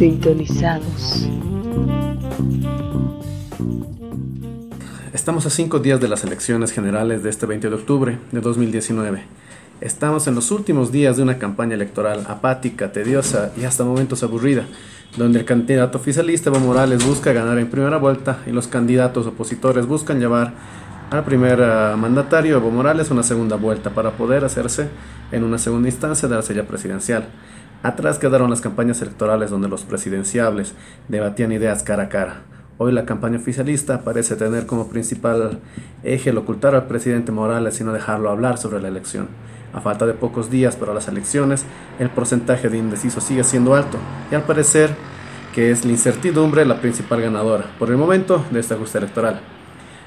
Sintonizados. Estamos a cinco días de las elecciones generales de este 20 de octubre de 2019. Estamos en los últimos días de una campaña electoral apática, tediosa y hasta momentos aburrida, donde el candidato oficialista Evo Morales busca ganar en primera vuelta y los candidatos opositores buscan llevar al primer uh, mandatario Evo Morales una segunda vuelta para poder hacerse en una segunda instancia de la silla presidencial. Atrás quedaron las campañas electorales donde los presidenciables debatían ideas cara a cara. Hoy la campaña oficialista parece tener como principal eje el ocultar al presidente Morales y no dejarlo hablar sobre la elección. A falta de pocos días para las elecciones, el porcentaje de indecisos sigue siendo alto y al parecer que es la incertidumbre la principal ganadora por el momento de este ajuste electoral.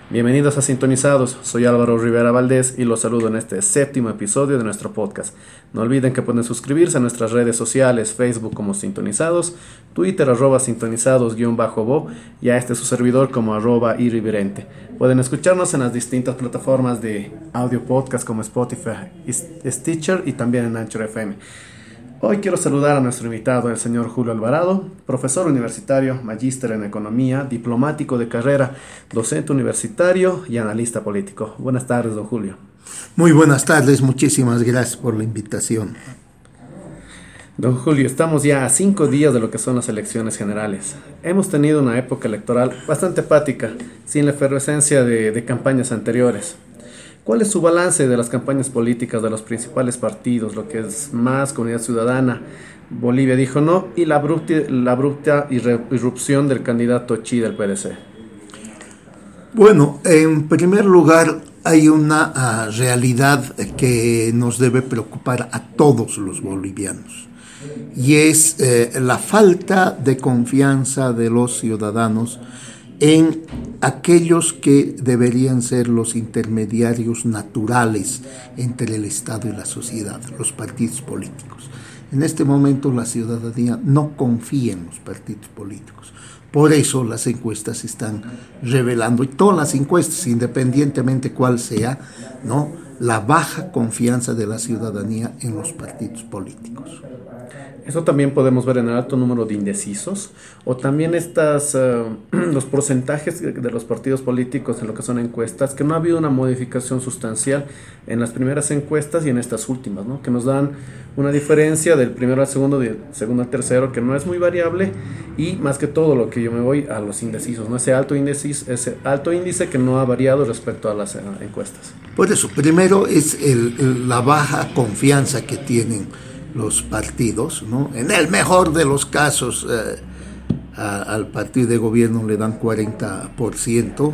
Bienvenidos a Sintonizados, soy Álvaro Rivera Valdés y los saludo en este séptimo episodio de nuestro podcast. No olviden que pueden suscribirse a nuestras redes sociales, Facebook como Sintonizados, Twitter arroba sintonizados-bo y a este su servidor como arroba irreverente. Pueden escucharnos en las distintas plataformas de audio podcast como Spotify, Stitcher y también en Anchor FM. Hoy quiero saludar a nuestro invitado, el señor Julio Alvarado, profesor universitario, magíster en economía, diplomático de carrera, docente universitario y analista político. Buenas tardes, don Julio. Muy buenas tardes, muchísimas gracias por la invitación. Don Julio, estamos ya a cinco días de lo que son las elecciones generales. Hemos tenido una época electoral bastante apática, sin la efervescencia de, de campañas anteriores. ¿Cuál es su balance de las campañas políticas de los principales partidos, lo que es más comunidad ciudadana? Bolivia dijo no y la abrupta, la abrupta irrupción del candidato Chi del PDC. Bueno, en primer lugar hay una uh, realidad que nos debe preocupar a todos los bolivianos y es eh, la falta de confianza de los ciudadanos en aquellos que deberían ser los intermediarios naturales entre el Estado y la sociedad, los partidos políticos. En este momento la ciudadanía no confía en los partidos políticos. Por eso las encuestas están revelando, y todas las encuestas, independientemente cuál sea, ¿no? la baja confianza de la ciudadanía en los partidos políticos. Eso también podemos ver en el alto número de indecisos o también estas, uh, los porcentajes de los partidos políticos en lo que son encuestas, que no ha habido una modificación sustancial en las primeras encuestas y en estas últimas, ¿no? que nos dan una diferencia del primero al segundo, del segundo al tercero, que no es muy variable y más que todo lo que yo me voy a los indecisos, ¿no? ese, alto índice, ese alto índice que no ha variado respecto a las uh, encuestas. Por eso, primero es el, el, la baja confianza que tienen los partidos, ¿no? En el mejor de los casos, eh, al partido de gobierno le dan 40%,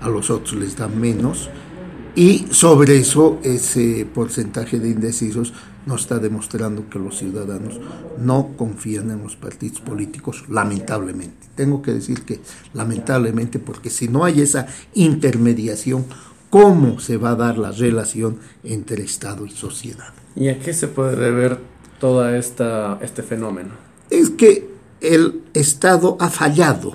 a los otros les dan menos, y sobre eso ese porcentaje de indecisos nos está demostrando que los ciudadanos no confían en los partidos políticos, lamentablemente. Tengo que decir que lamentablemente, porque si no hay esa intermediación, ¿cómo se va a dar la relación entre Estado y sociedad? ¿Y a qué se puede deber todo este fenómeno? Es que el Estado ha fallado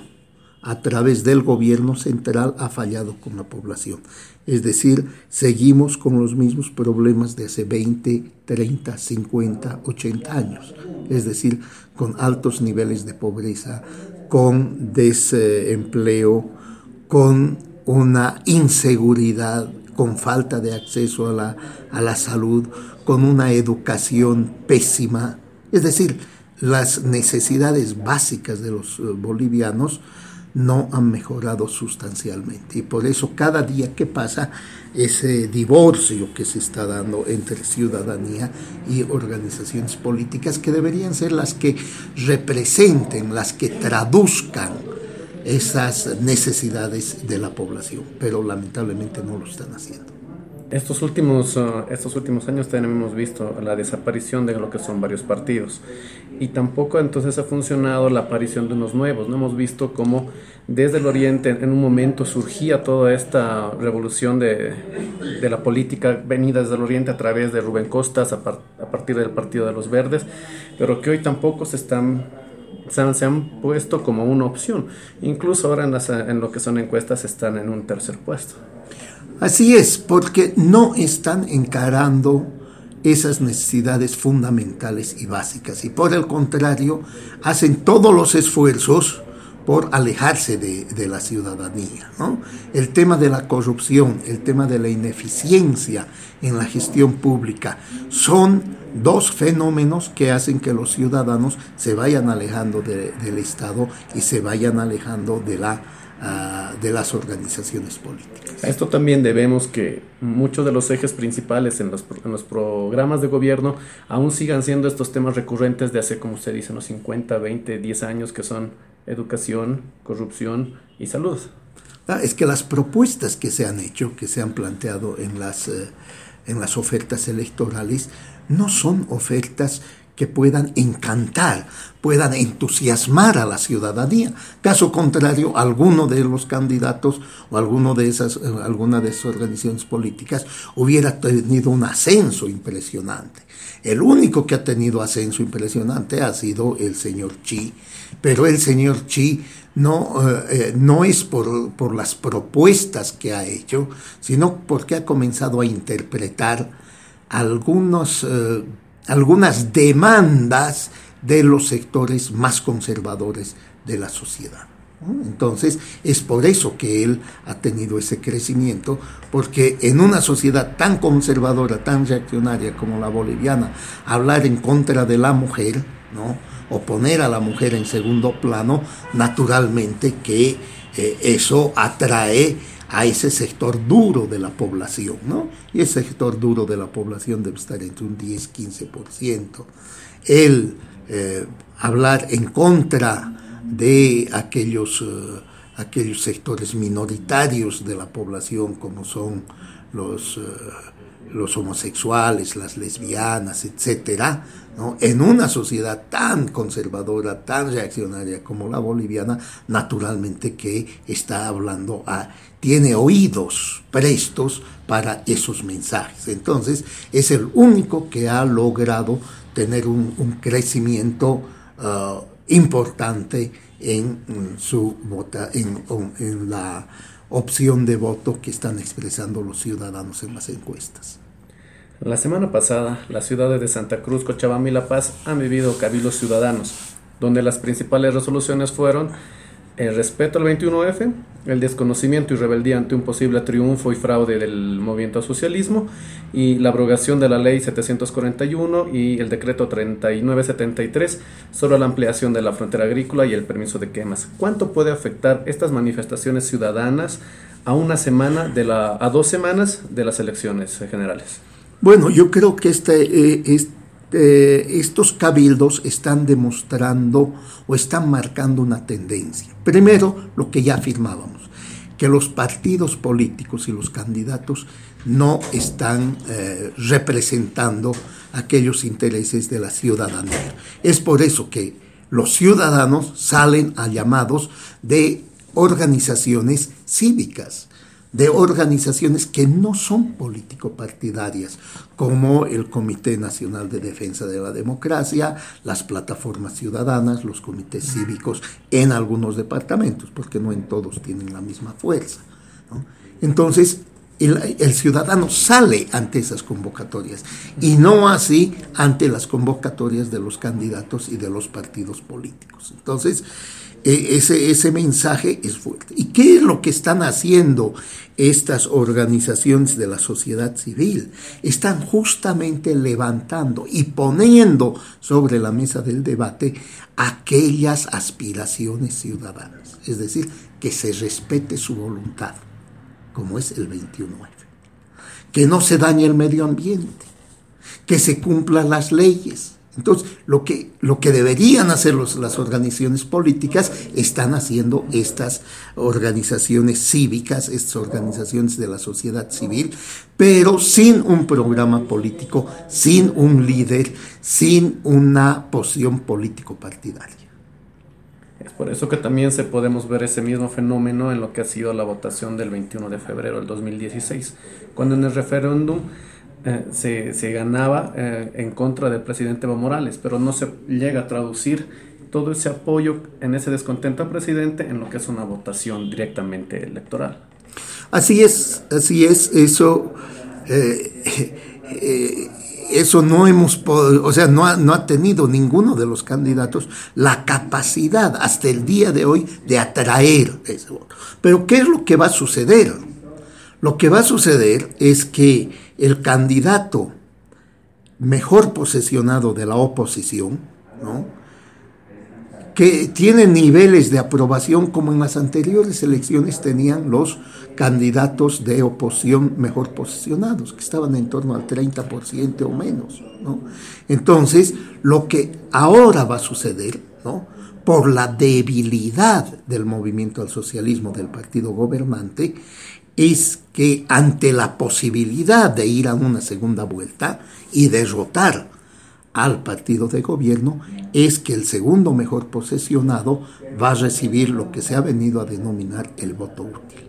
a través del gobierno central, ha fallado con la población. Es decir, seguimos con los mismos problemas de hace 20, 30, 50, 80 años. Es decir, con altos niveles de pobreza, con desempleo, con una inseguridad, con falta de acceso a la, a la salud, con una educación pésima. Es decir, las necesidades básicas de los bolivianos no han mejorado sustancialmente. Y por eso cada día que pasa, ese divorcio que se está dando entre ciudadanía y organizaciones políticas que deberían ser las que representen, las que traduzcan esas necesidades de la población, pero lamentablemente no lo están haciendo. Estos últimos, uh, estos últimos años también hemos visto la desaparición de lo que son varios partidos y tampoco entonces ha funcionado la aparición de unos nuevos. No hemos visto cómo desde el Oriente en un momento surgía toda esta revolución de, de la política venida desde el Oriente a través de Rubén Costas a, par, a partir del Partido de los Verdes, pero que hoy tampoco se están se han, se han, puesto como una opción. Incluso ahora en, las, en, lo que son encuestas están en un tercer puesto. Así es, porque no están encarando esas necesidades fundamentales y básicas. Y por el contrario, hacen todos los esfuerzos por alejarse de, la ciudadanía. El tema de la corrupción, el tema de la ineficiencia en la gestión pública son dos fenómenos que hacen que los ciudadanos se vayan alejando del Estado y se vayan alejando de la ah, de las organizaciones políticas. A esto también debemos que muchos de los ejes principales en los, en los, programas de gobierno aún sigan siendo estos temas recurrentes de hace, como usted dice, unos 50, 20, 10 años, que son educación, corrupción y salud. Ah, es que las propuestas que se han hecho, que se han planteado en las, eh, en las ofertas electorales, no son ofertas que puedan encantar, puedan entusiasmar a la ciudadanía. Caso contrario, alguno de los candidatos o de esas, eh, alguna de esas organizaciones políticas hubiera tenido un ascenso impresionante. El único que ha tenido ascenso impresionante ha sido el señor Chi, pero el señor Chi no, eh, eh, no es por, por, las propuestas que ha hecho, sino porque ha comenzado a interpretar algunos algunas demandas de los sectores más conservadores de la sociedad. Entonces, es por eso que él ha tenido ese crecimiento, porque en una sociedad tan conservadora, tan reaccionaria como la boliviana, hablar en contra de la mujer, ¿no? o poner a la mujer en segundo plano, naturalmente que eh, eso atrae a ese sector duro de la población, ¿no? Y ese sector duro de la población debe estar entre un 10-15%. El eh, hablar en contra de aquellos, eh, aquellos sectores minoritarios de la población como son los... Eh, los homosexuales, las lesbianas, etcétera, ¿no? en una sociedad tan conservadora, tan reaccionaria como la boliviana, naturalmente que está hablando a, tiene oídos prestos para esos mensajes. Entonces, es el único que ha logrado tener un, crecimiento uh, importante en, su vota, en, en la opción de voto que están expresando los ciudadanos en las encuestas. La semana pasada, las ciudades de Santa Cruz, Cochabamba y La Paz han vivido cabildos ciudadanos, donde las principales resoluciones fueron el respeto al 21F, el desconocimiento y rebeldía ante un posible triunfo y fraude del movimiento socialismo y la abrogación de la ley 741 y el decreto 3973 sobre la ampliación de la frontera agrícola y el permiso de quemas. ¿Cuánto puede afectar estas manifestaciones ciudadanas a una semana de la a dos semanas de las elecciones generales? Bueno, yo creo que este, este, estos cabildos están demostrando o están marcando una tendencia. Primero, lo que ya afirmábamos, que los partidos políticos y los candidatos no están eh, representando aquellos intereses de la ciudadanía. Es por eso que los ciudadanos salen a llamados de organizaciones cívicas de organizaciones que no son político-partidarias, como el Comité Nacional de Defensa de la Democracia, las plataformas ciudadanas, los comités cívicos en algunos departamentos, porque no en todos tienen la misma fuerza. Entonces, el, el, ciudadano sale ante esas convocatorias y no así ante las convocatorias de los candidatos y de los partidos políticos. Entonces, ese, ese mensaje es fuerte. ¿Y qué es lo que están haciendo estas organizaciones de la sociedad civil? Están justamente levantando y poniendo sobre la mesa del debate aquellas aspiraciones ciudadanas, es decir, que se respete su voluntad, como es el 21F, que no se dañe el medio ambiente, que se cumplan las leyes, entonces, lo que, lo que deberían hacer las organizaciones políticas están haciendo estas organizaciones cívicas, estas organizaciones de la sociedad civil, pero sin un programa político, sin un líder, sin una posición político-partidaria. Es por eso que también se podemos ver ese mismo fenómeno en lo que ha sido la votación del 21 de febrero del 2016, cuando en el referéndum eh, se, se, ganaba eh, en contra del presidente Evo Morales, pero no se llega a traducir todo ese apoyo en ese descontento al presidente en lo que es una votación directamente electoral. Así es, así es, eso, eh, eso no hemos o sea, no ha, no ha tenido ninguno de los candidatos la capacidad hasta el día de hoy de atraer ese voto. Pero ¿qué es lo que va a suceder? Lo que va a suceder es que el candidato mejor posesionado de la oposición, ¿no? que tiene niveles de aprobación como en las anteriores elecciones tenían los candidatos de oposición mejor posicionados, que estaban en torno al 30% o menos. ¿no? Entonces, lo que ahora va a suceder, ¿no? por la debilidad del movimiento al socialismo del partido gobernante, es que ante la posibilidad de ir a una segunda vuelta y derrotar al partido de gobierno, es que el segundo mejor posesionado va a recibir lo que se ha venido a denominar el voto útil.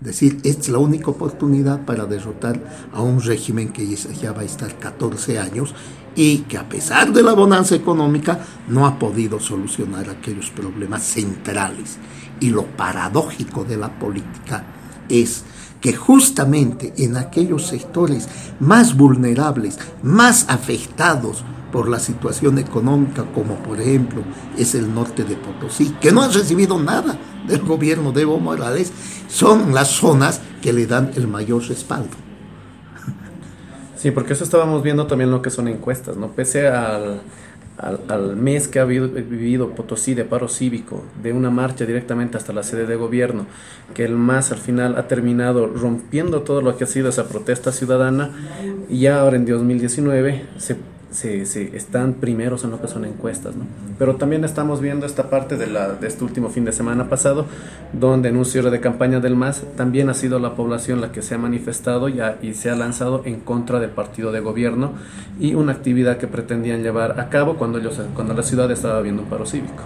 Es decir, es la única oportunidad para derrotar a un régimen que ya va a estar 14 años y que a pesar de la bonanza económica no ha podido solucionar aquellos problemas centrales. Y lo paradójico de la política es que justamente en aquellos sectores más vulnerables, más afectados por la situación económica, como por ejemplo es el norte de Potosí, que no han recibido nada del gobierno de Evo Morales, son las zonas que le dan el mayor respaldo. Sí, porque eso estábamos viendo también lo que son encuestas, ¿no? Pese al, al, mes que ha vivido Potosí de paro cívico, de una marcha directamente hasta la sede de gobierno, que el MAS al final ha terminado rompiendo todo lo que ha sido esa protesta ciudadana, y ahora en 2019 se se, están primeros en lo que son encuestas, ¿no? Pero también estamos viendo esta parte de, la, de este último fin de semana pasado, donde en un cierre de campaña del MAS también ha sido la población la que se ha manifestado ya, y se ha lanzado en contra del partido de gobierno y una actividad que pretendían llevar a cabo cuando, ellos, cuando la ciudad estaba viendo un paro cívico.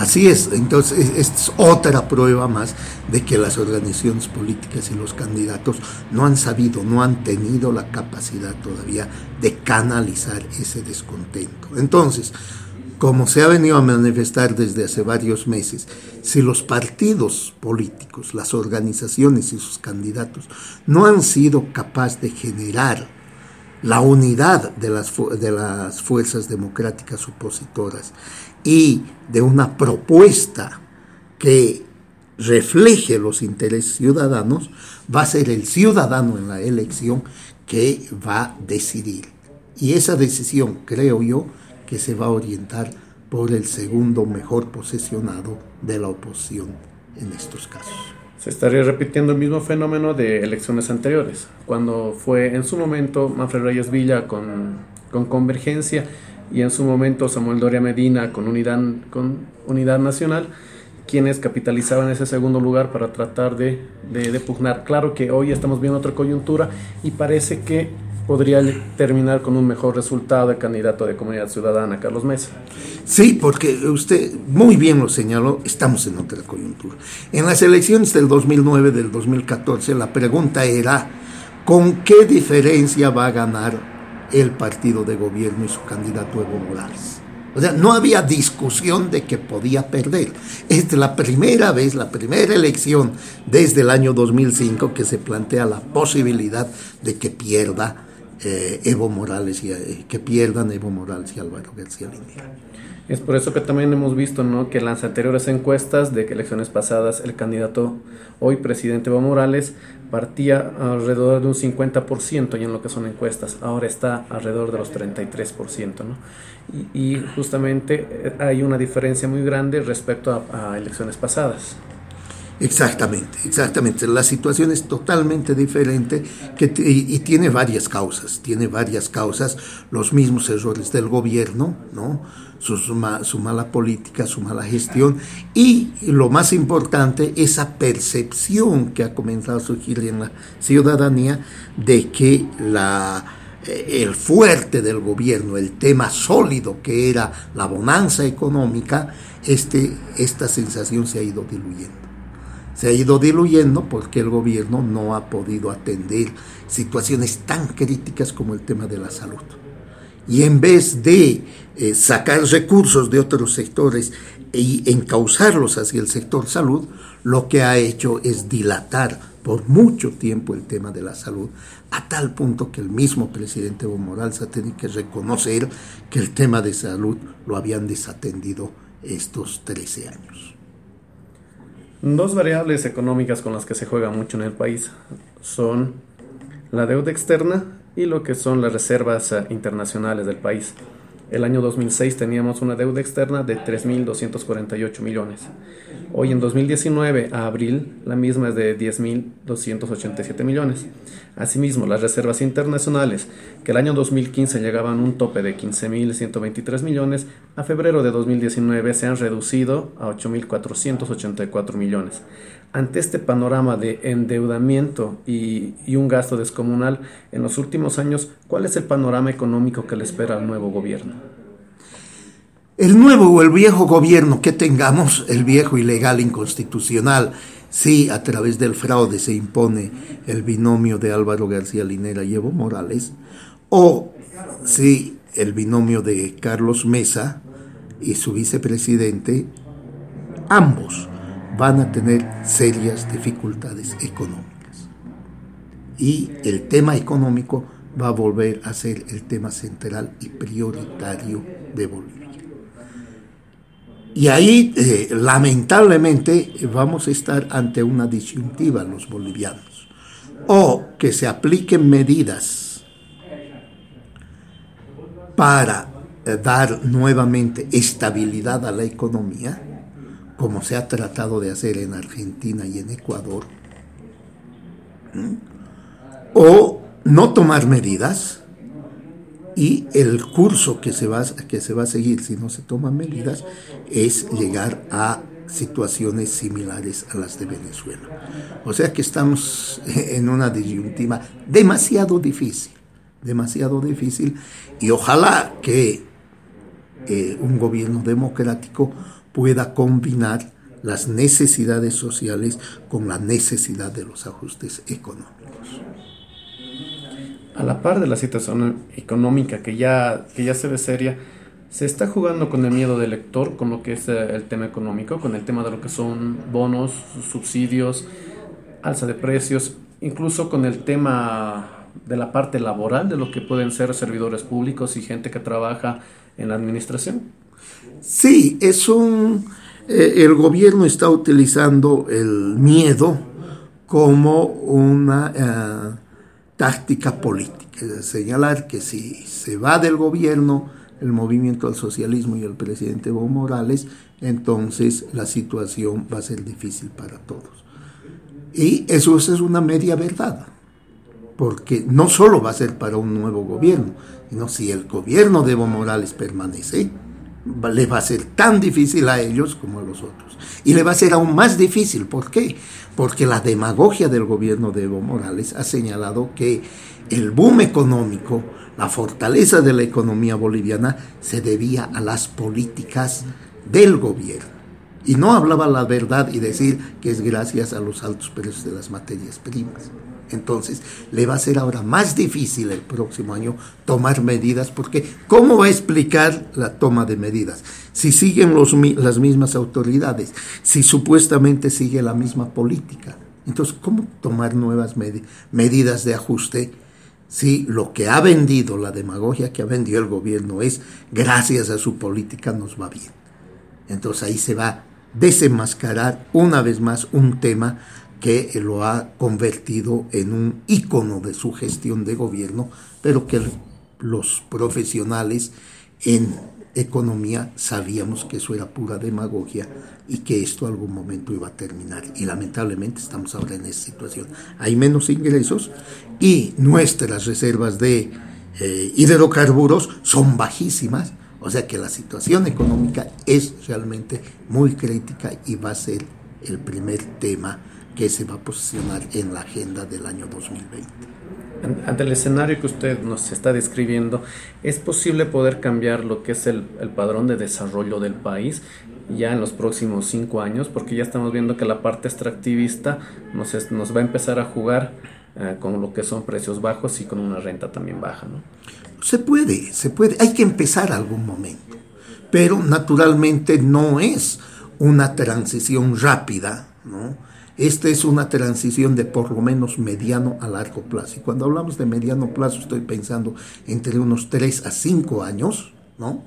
Así es, entonces es otra prueba más de que las organizaciones políticas y los candidatos no han sabido, no han tenido la capacidad todavía de canalizar ese descontento. Entonces, como se ha venido a manifestar desde hace varios meses, si los partidos políticos, las organizaciones y sus candidatos no han sido capaces de generar la unidad de las, de las fuerzas democráticas opositoras y de una propuesta que refleje los intereses ciudadanos, va a ser el ciudadano en la elección que va a decidir. Y esa decisión, creo yo, que se va a orientar por el segundo mejor posesionado de la oposición en estos casos. Se estaría repitiendo el mismo fenómeno de elecciones anteriores, cuando fue en su momento Manfred Reyes Villa con, con Convergencia y en su momento Samuel Doria Medina con Unidad, con Unidad Nacional, quienes capitalizaban ese segundo lugar para tratar de, de, pugnar. Claro que hoy estamos viendo otra coyuntura y parece que podría terminar con un mejor resultado de candidato de comunidad ciudadana, Carlos Mesa. Sí, porque usted muy bien lo señaló, estamos en otra coyuntura. En las elecciones del 2009, del 2014, la pregunta era, ¿con qué diferencia va a ganar el partido de gobierno y su candidato Evo Morales. O sea, no había discusión de que podía perder. Es la primera vez, la primera elección desde el año 2005 que se plantea la posibilidad de que pierda eh, Evo Morales y eh, que pierdan Evo Morales y Álvaro García Linera. Es por eso que también hemos visto ¿no? que las anteriores encuestas de elecciones pasadas el candidato hoy presidente Evo Morales partía alrededor de un 50% y en lo que son encuestas, ahora está alrededor de los 33%. ¿no? Y, y justamente eh, hay una diferencia muy grande respecto a, elecciones pasadas. Exactamente, exactamente. La situación es totalmente diferente que y, tiene varias causas. Tiene varias causas, los mismos errores del gobierno, ¿no? su, su, mala política, su mala gestión y lo más importante, esa percepción que ha comenzado a surgir en la ciudadanía de que la, eh, el fuerte del gobierno, el tema sólido que era la bonanza económica, este, esta sensación se ha ido diluyendo. Se ha ido diluyendo porque el gobierno no ha podido atender situaciones tan críticas como el tema de la salud y en vez de eh, sacar recursos de otros sectores y encauzarlos hacia el sector salud, lo que ha hecho es dilatar por mucho tiempo el tema de la salud, a tal punto que el mismo presidente Evo Morales ha tenido que reconocer que el tema de salud lo habían desatendido estos 13 años. Dos variables económicas con las que se juega mucho en el país son la deuda externa y lo que son las reservas eh, internacionales del país. El año 2006 teníamos una deuda externa de 3.248 millones. Hoy en 2019, a abril, la misma es de 10.287 millones. Asimismo, las reservas internacionales, que el año 2015 llegaban a un tope de 15.123 millones, a febrero de 2019 se han reducido a 8.484 millones. Ante este panorama de endeudamiento y, y un gasto descomunal en los últimos años, ¿cuál es el panorama económico que le espera al nuevo gobierno? El nuevo o el viejo gobierno que tengamos, el viejo ilegal inconstitucional, si a través del fraude se impone el binomio de Álvaro García Linera y Evo Morales, o si el binomio de Carlos Mesa y su vicepresidente, ambos van a tener serias dificultades económicas. Y el tema económico va a volver a ser el tema central y prioritario de Bolivia. Y ahí, eh, lamentablemente, vamos a estar ante una disyuntiva los bolivianos. O que se apliquen medidas para eh, dar nuevamente estabilidad a la economía, como se ha tratado de hacer en Argentina y en Ecuador, o no tomar medidas y el curso que se, va, que se va a seguir si no se toman medidas es llegar a situaciones similares a las de Venezuela. O sea que estamos en una disyuntiva demasiado difícil, demasiado difícil, y ojalá que eh, un gobierno democrático pueda combinar las necesidades sociales con la necesidad de los ajustes económicos a la par de la situación económica que ya, que ya se ve seria, se está jugando con el miedo del lector, con lo que es eh, el tema económico, con el tema de lo que son bonos, subsidios, alza de precios, incluso con el tema de la parte laboral de lo que pueden ser servidores públicos y gente que trabaja en la administración. Sí, es un... Eh, el gobierno está utilizando el miedo como una... Eh, táctica política, señalar que si se va del gobierno el movimiento al socialismo y el presidente Evo Morales, entonces la situación va a ser difícil para todos. Y eso es una media verdad, porque no solo va a ser para un nuevo gobierno, sino si el gobierno de Evo Morales permanece, le va a ser tan difícil a ellos como a los otros. Y le va a ser aún más difícil. ¿Por qué? Porque la demagogia del gobierno de Evo Morales ha señalado que el boom económico, la fortaleza de la economía boliviana, se debía a las políticas del gobierno. Y no hablaba la verdad y decir que es gracias a los altos precios de las materias primas. Entonces, le va a ser ahora más difícil el próximo año tomar medidas, porque ¿cómo va a explicar la toma de medidas? Si siguen los, las mismas autoridades, si supuestamente sigue la misma política. Entonces, ¿cómo tomar nuevas medidas de ajuste si lo que ha vendido, la demagogia que ha vendido el gobierno es, gracias a su política nos va bien? Entonces ahí se va desenmascarar una vez más un tema que lo ha convertido en un ícono de su gestión de gobierno, pero que los profesionales en economía sabíamos que eso era pura demagogia y que esto algún momento iba a terminar. Y lamentablemente estamos ahora en esa situación. Hay menos ingresos y nuestras reservas de eh, hidrocarburos son bajísimas. O sea que la situación económica es realmente muy crítica y va a ser el primer tema que se va a posicionar en la agenda del año 2020. Ante el escenario que usted nos está describiendo, ¿es posible poder cambiar lo que es el, padrón de desarrollo del país ya en los próximos cinco años? Porque ya estamos viendo que la parte extractivista nos, nos va a empezar a jugar eh, con lo que son precios bajos y con una renta también baja, ¿no? Se puede, se puede. Hay que empezar algún momento. Pero naturalmente no es una transición rápida, ¿no? Esta es una transición de por lo menos mediano a largo plazo. Y cuando hablamos de mediano plazo estoy pensando entre unos 3 a 5 años, ¿no?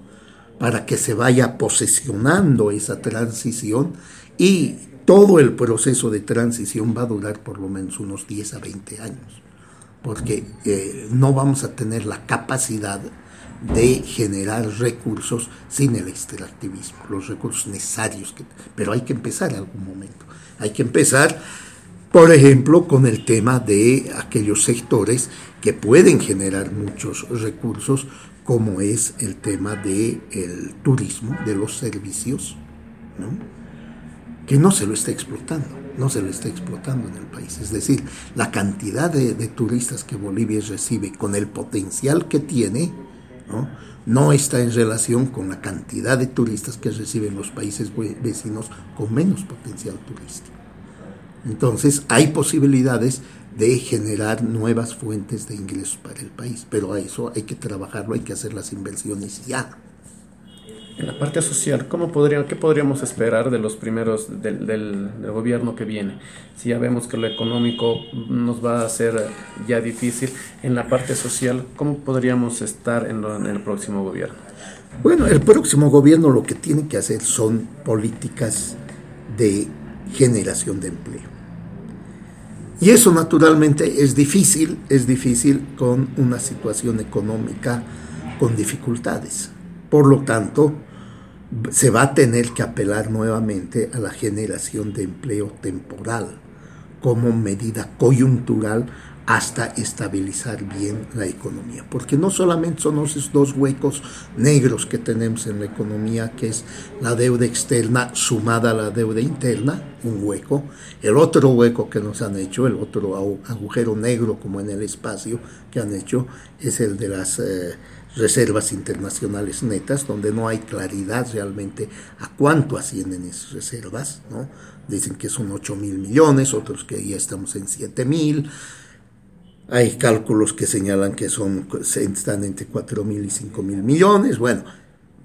Para que se vaya posesionando esa transición y todo el proceso de transición va a durar por lo menos unos 10 a 20 años, porque eh, no vamos a tener la capacidad de generar recursos sin el extractivismo, los recursos necesarios, que, pero hay que empezar en algún momento. Hay que empezar, por ejemplo, con el tema de aquellos sectores que pueden generar muchos recursos, como es el tema del el turismo, de los servicios, que no se lo está explotando, no se lo está explotando en el país. Es decir, la cantidad de, de turistas que Bolivia recibe con el potencial que tiene, ¿no? está en relación con la cantidad de turistas que reciben los países vecinos con menos potencial turístico. Entonces hay posibilidades de generar nuevas fuentes de ingresos para el país, pero a eso hay que trabajarlo, hay que hacer las inversiones ya. En la parte social, ¿cómo podría, ¿qué podríamos esperar de los primeros del, gobierno que viene? Si ya vemos que lo económico nos va a ser ya difícil, en la parte social, ¿cómo podríamos estar en, en el próximo gobierno? Bueno, el próximo gobierno lo que tiene que hacer son políticas de generación de empleo. Y eso naturalmente es difícil, es difícil con una situación económica con dificultades. Por lo tanto, se va a tener que apelar nuevamente a la generación de empleo temporal como medida coyuntural hasta estabilizar bien la economía. Porque no solamente son esos dos huecos negros que tenemos en la economía, que es la deuda externa sumada a la deuda interna, un hueco, el otro hueco que nos han hecho, el otro agujero negro como en el espacio que han hecho, es el de las... Eh, reservas internacionales netas, donde no hay claridad realmente a cuánto ascienden esas reservas, ¿no? Dicen que son 8 mil millones, otros que ya estamos en 7 mil. Hay cálculos que señalan que son, están entre 4 mil y 5 mil millones, bueno,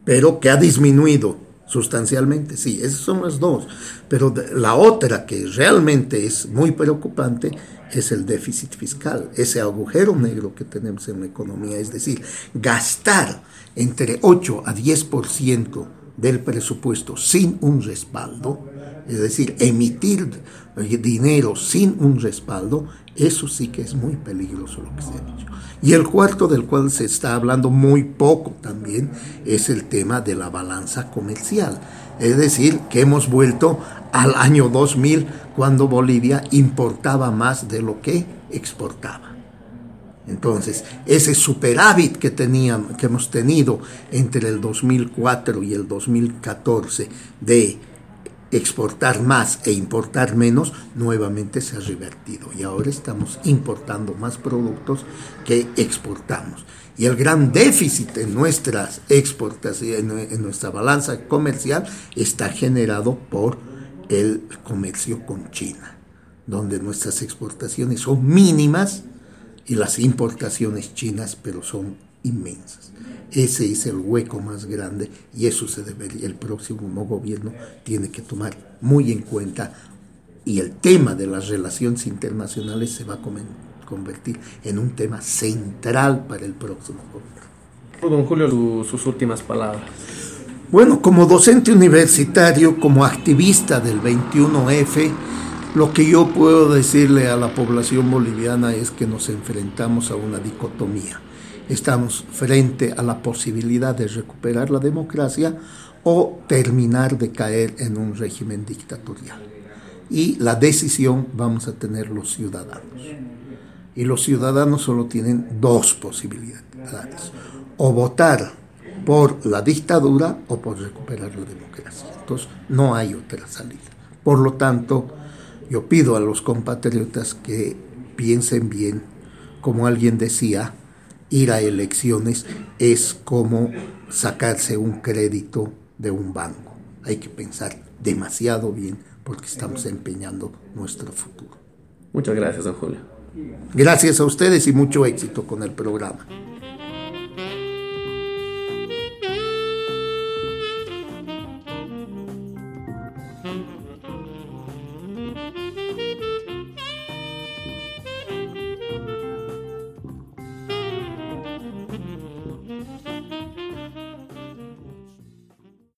pero que ha disminuido sustancialmente, sí, esas son las dos. Pero la otra que realmente es muy preocupante es el déficit fiscal, ese agujero negro que tenemos en la economía, es decir, gastar entre 8 a 10% del presupuesto sin un respaldo, es decir, emitir dinero sin un respaldo, eso sí que es muy peligroso lo que se ha dicho. Y el cuarto del cual se está hablando muy poco también es el tema de la balanza comercial. Es decir, que hemos vuelto al año 2000 cuando Bolivia importaba más de lo que exportaba. Entonces, ese superávit que, teníamos, que hemos tenido entre el 2004 y el 2014 de exportar más e importar menos, nuevamente se ha revertido. Y ahora estamos importando más productos que exportamos. Y el gran déficit en nuestras exportaciones, en nuestra balanza comercial, está generado por el comercio con China, donde nuestras exportaciones son mínimas y las importaciones chinas, pero son inmensas. Ese es el hueco más grande y eso se debería, el próximo gobierno tiene que tomar muy en cuenta y el tema de las relaciones internacionales se va a convertir en un tema central para el próximo gobierno. Don Julio, sus últimas palabras. Bueno, como docente universitario, como activista del 21F, lo que yo puedo decirle a la población boliviana es que nos enfrentamos a una dicotomía. Estamos frente a la posibilidad de recuperar la democracia o terminar de caer en un régimen dictatorial. Y la decisión vamos a tener los ciudadanos. Y los ciudadanos solo tienen dos posibilidades. O votar por la dictadura o por recuperar la democracia. Entonces, no hay otra salida. Por lo tanto, yo pido a los compatriotas que piensen bien, como alguien decía, ir a elecciones es como sacarse un crédito de un banco. Hay que pensar demasiado bien porque estamos empeñando nuestro futuro. Muchas gracias, don Julio. Gracias a ustedes y mucho éxito con el programa.